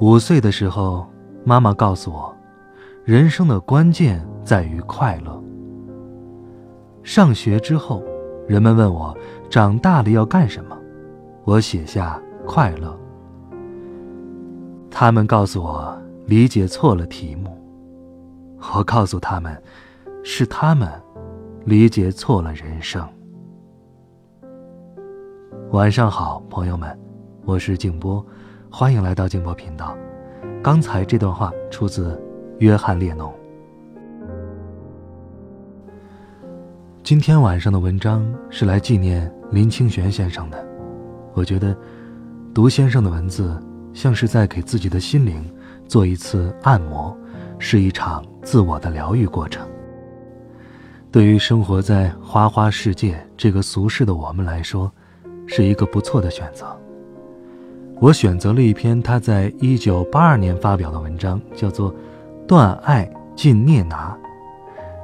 五岁的时候，妈妈告诉我，人生的关键在于快乐。上学之后，人们问我长大了要干什么，我写下快乐。他们告诉我理解错了题目，我告诉他们，是他们理解错了人生。晚上好，朋友们，我是静波。欢迎来到静波频道。刚才这段话出自约翰列侬。今天晚上的文章是来纪念林清玄先生的。我觉得，读先生的文字，像是在给自己的心灵做一次按摩，是一场自我的疗愈过程。对于生活在花花世界这个俗世的我们来说，是一个不错的选择。我选择了一篇他在一九八二年发表的文章，叫做《断爱尽涅拿》。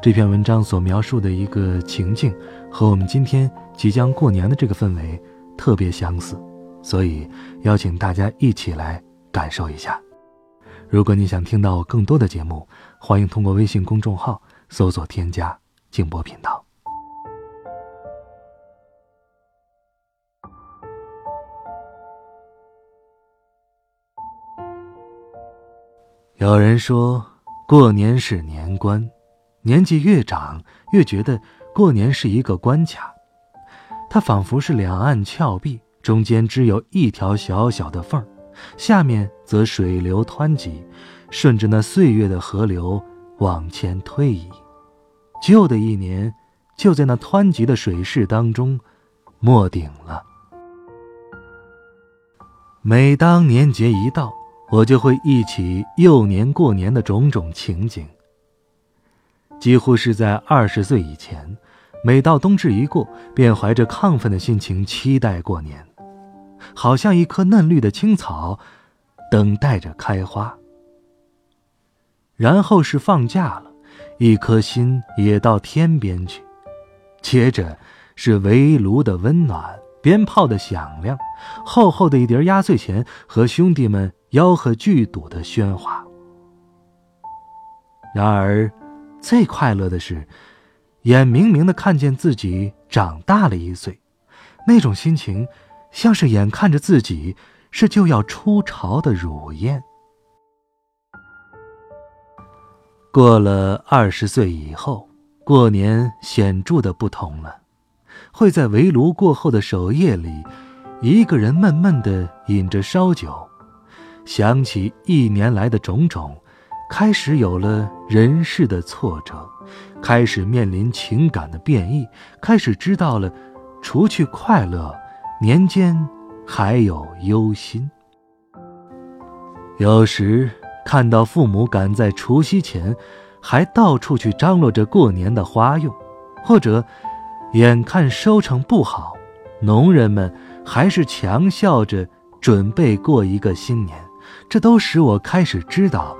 这篇文章所描述的一个情境，和我们今天即将过年的这个氛围特别相似，所以邀请大家一起来感受一下。如果你想听到更多的节目，欢迎通过微信公众号搜索添加“静波频道”。有人说，过年是年关，年纪越长，越觉得过年是一个关卡。它仿佛是两岸峭壁，中间只有一条小小的缝儿，下面则水流湍急，顺着那岁月的河流往前推移。旧的一年，就在那湍急的水势当中，没顶了。每当年节一到，我就会忆起幼年过年的种种情景。几乎是在二十岁以前，每到冬至一过，便怀着亢奋的心情期待过年，好像一棵嫩绿的青草，等待着开花。然后是放假了，一颗心也到天边去。接着是围炉的温暖，鞭炮的响亮，厚厚的一叠压岁钱和兄弟们。吆喝聚赌的喧哗。然而，最快乐的是，眼明明的看见自己长大了一岁，那种心情，像是眼看着自己是就要出巢的乳燕。过了二十岁以后，过年显著的不同了，会在围炉过后的守夜里，一个人闷闷的饮着烧酒。想起一年来的种种，开始有了人世的挫折，开始面临情感的变异，开始知道了，除去快乐，年间还有忧心。有时看到父母赶在除夕前，还到处去张罗着过年的花用，或者眼看收成不好，农人们还是强笑着准备过一个新年。这都使我开始知道，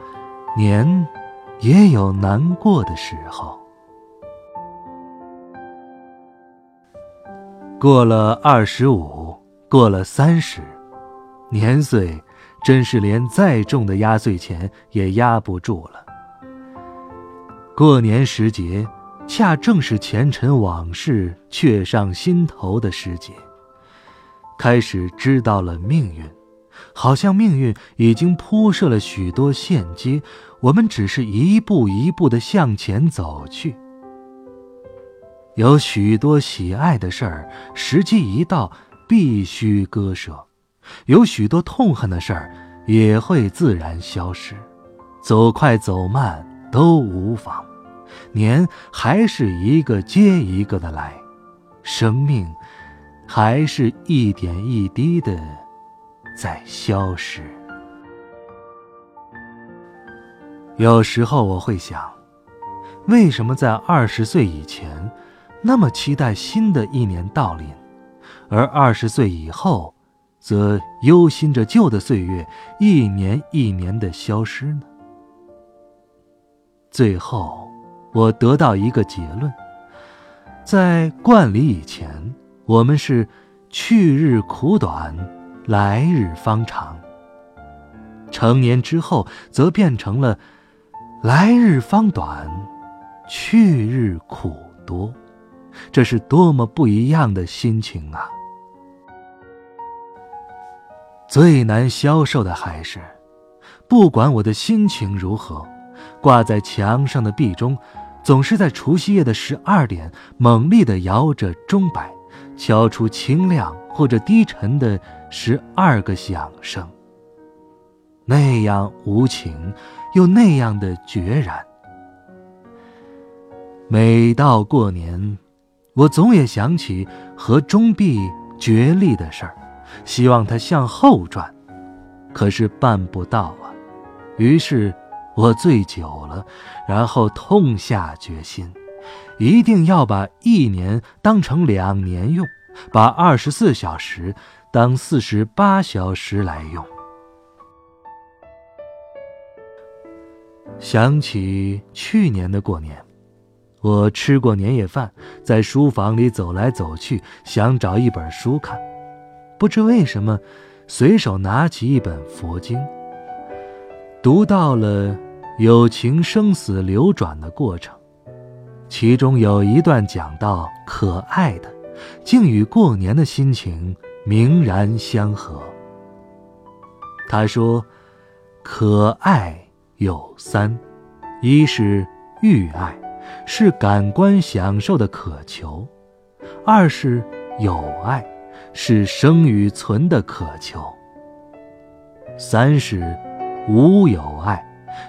年也有难过的时候。过了二十五，过了三十，年岁真是连再重的压岁钱也压不住了。过年时节，恰正是前尘往事却上心头的时节，开始知道了命运。好像命运已经铺设了许多线接，我们只是一步一步的向前走去。有许多喜爱的事儿，时机一到必须割舍；有许多痛恨的事儿，也会自然消失。走快走慢都无妨，年还是一个接一个的来，生命还是一点一滴的。在消失。有时候我会想，为什么在二十岁以前，那么期待新的一年到临，而二十岁以后，则忧心着旧的岁月一年一年的消失呢？最后，我得到一个结论：在冠礼以前，我们是去日苦短，来日方长；成年之后，则变成了。来日方短，去日苦多，这是多么不一样的心情啊！最难消受的还是，不管我的心情如何，挂在墙上的壁钟，总是在除夕夜的十二点猛烈地摇着钟摆，敲出清亮或者低沉的十二个响声。那样无情。又那样的决然。每到过年，我总也想起和钟壁决裂的事儿，希望它向后转，可是办不到啊。于是，我醉酒了，然后痛下决心，一定要把一年当成两年用，把二十四小时当四十八小时来用。想起去年的过年，我吃过年夜饭，在书房里走来走去，想找一本书看，不知为什么，随手拿起一本佛经，读到了有情生死流转的过程，其中有一段讲到可爱的，竟与过年的心情明然相合。他说：“可爱。”有三，一是欲爱，是感官享受的渴求；二是有爱，是生与存的渴求；三是无有爱，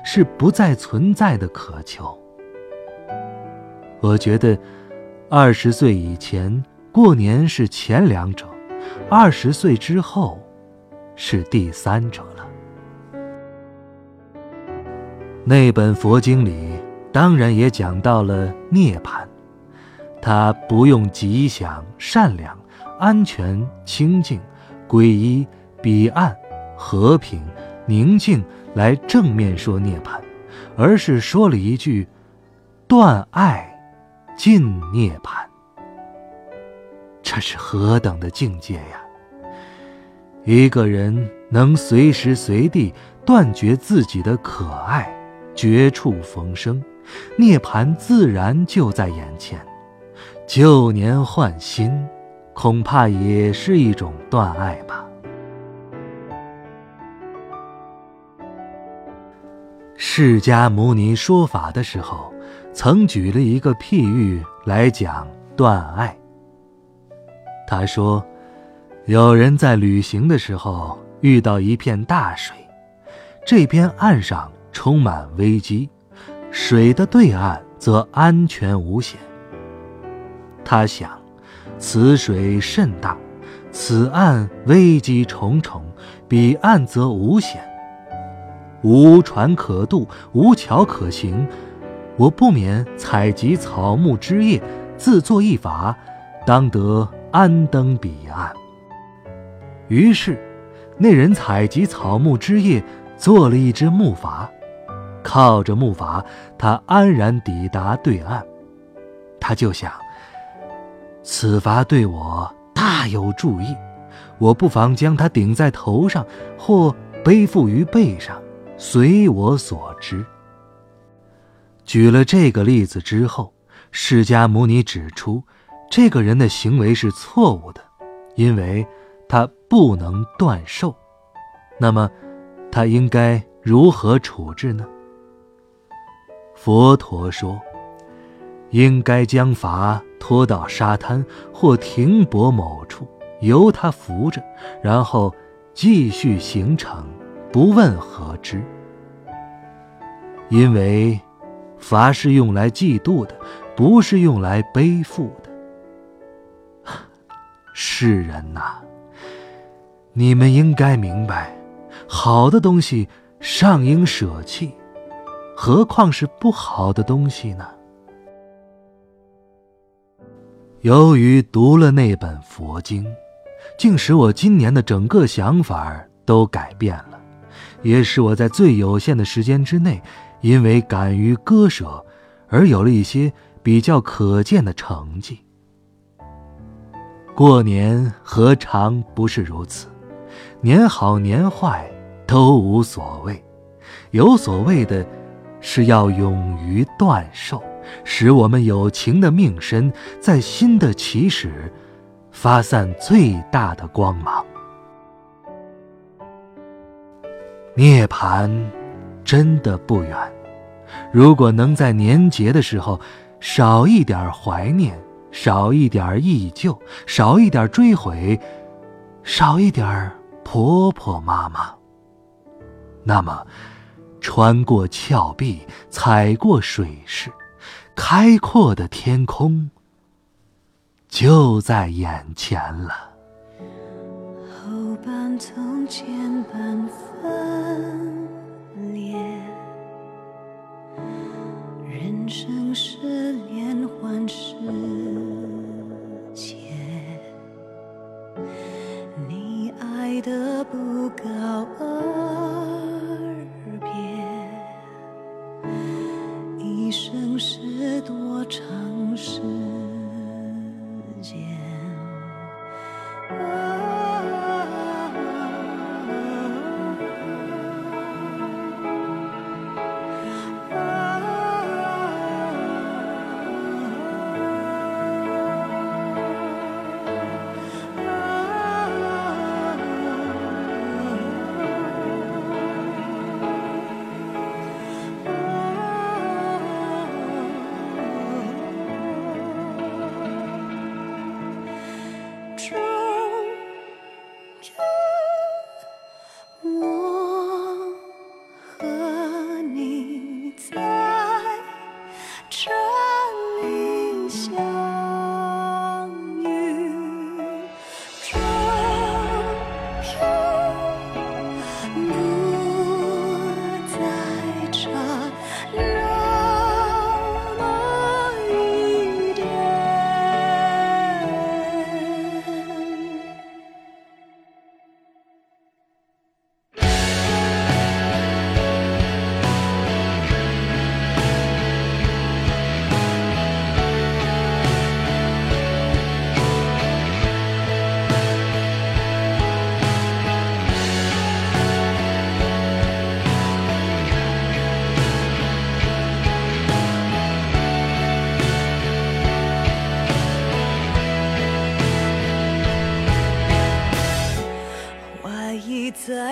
是不再存在的渴求。我觉得，二十岁以前过年是前两者，二十岁之后是第三者了。那本佛经里当然也讲到了涅槃，它不用吉祥、善良、安全、清净、皈依、彼岸、和平、宁静来正面说涅槃，而是说了一句：“断爱，尽涅槃。”这是何等的境界呀！一个人能随时随地断绝自己的可爱。绝处逢生，涅槃自然就在眼前。旧年换新，恐怕也是一种断爱吧。释迦牟尼说法的时候，曾举了一个譬喻来讲断爱。他说，有人在旅行的时候遇到一片大水，这边岸上。充满危机，水的对岸则安全无险。他想，此水甚大，此岸危机重重，彼岸则无险。无船可渡，无桥可行，我不免采集草木枝叶，自作一筏，当得安登彼岸。于是，那人采集草木枝叶，做了一只木筏。靠着木筏，他安然抵达对岸。他就想：此筏对我大有助益，我不妨将它顶在头上，或背负于背上，随我所知。举了这个例子之后，释迦牟尼指出，这个人的行为是错误的，因为他不能断寿。那么，他应该如何处置呢？佛陀说：“应该将筏拖到沙滩或停泊某处，由他扶着，然后继续行程，不问何之。因为筏是用来嫉妒的，不是用来背负的。世人呐，你们应该明白，好的东西尚应舍弃。”何况是不好的东西呢？由于读了那本佛经，竟使我今年的整个想法都改变了，也使我在最有限的时间之内，因为敢于割舍，而有了一些比较可见的成绩。过年何尝不是如此？年好年坏都无所谓，有所谓的，是要勇于断寿。使我们有情的命身在新的起始发散最大的光芒。涅槃真的不远，如果能在年节的时候少一点怀念，少一点忆旧，少一点追悔，少一点婆婆妈妈，那么穿过峭壁，踩过水势。开阔的天空就在眼前了。后半从前半分裂，人生是连环世界，你爱的不告而别，一生是。多长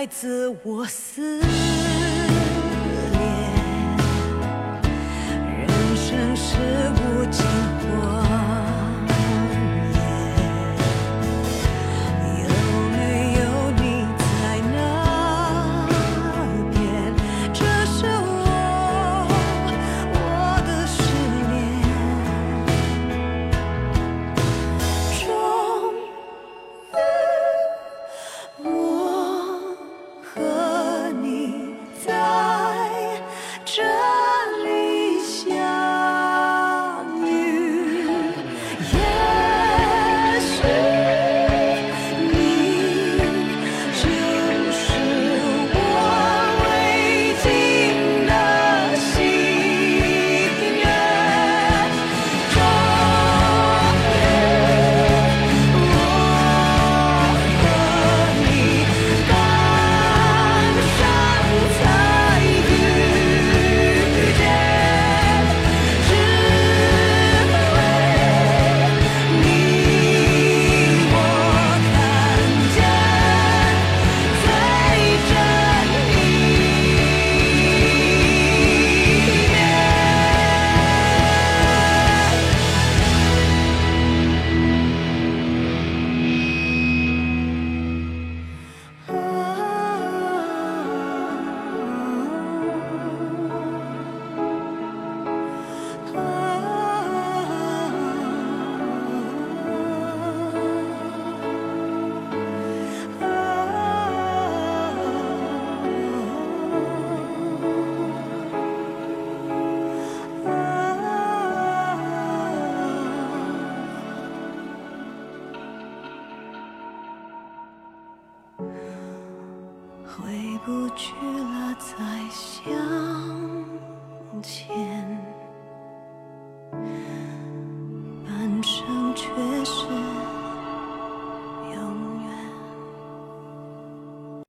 自我撕裂，人生是无尽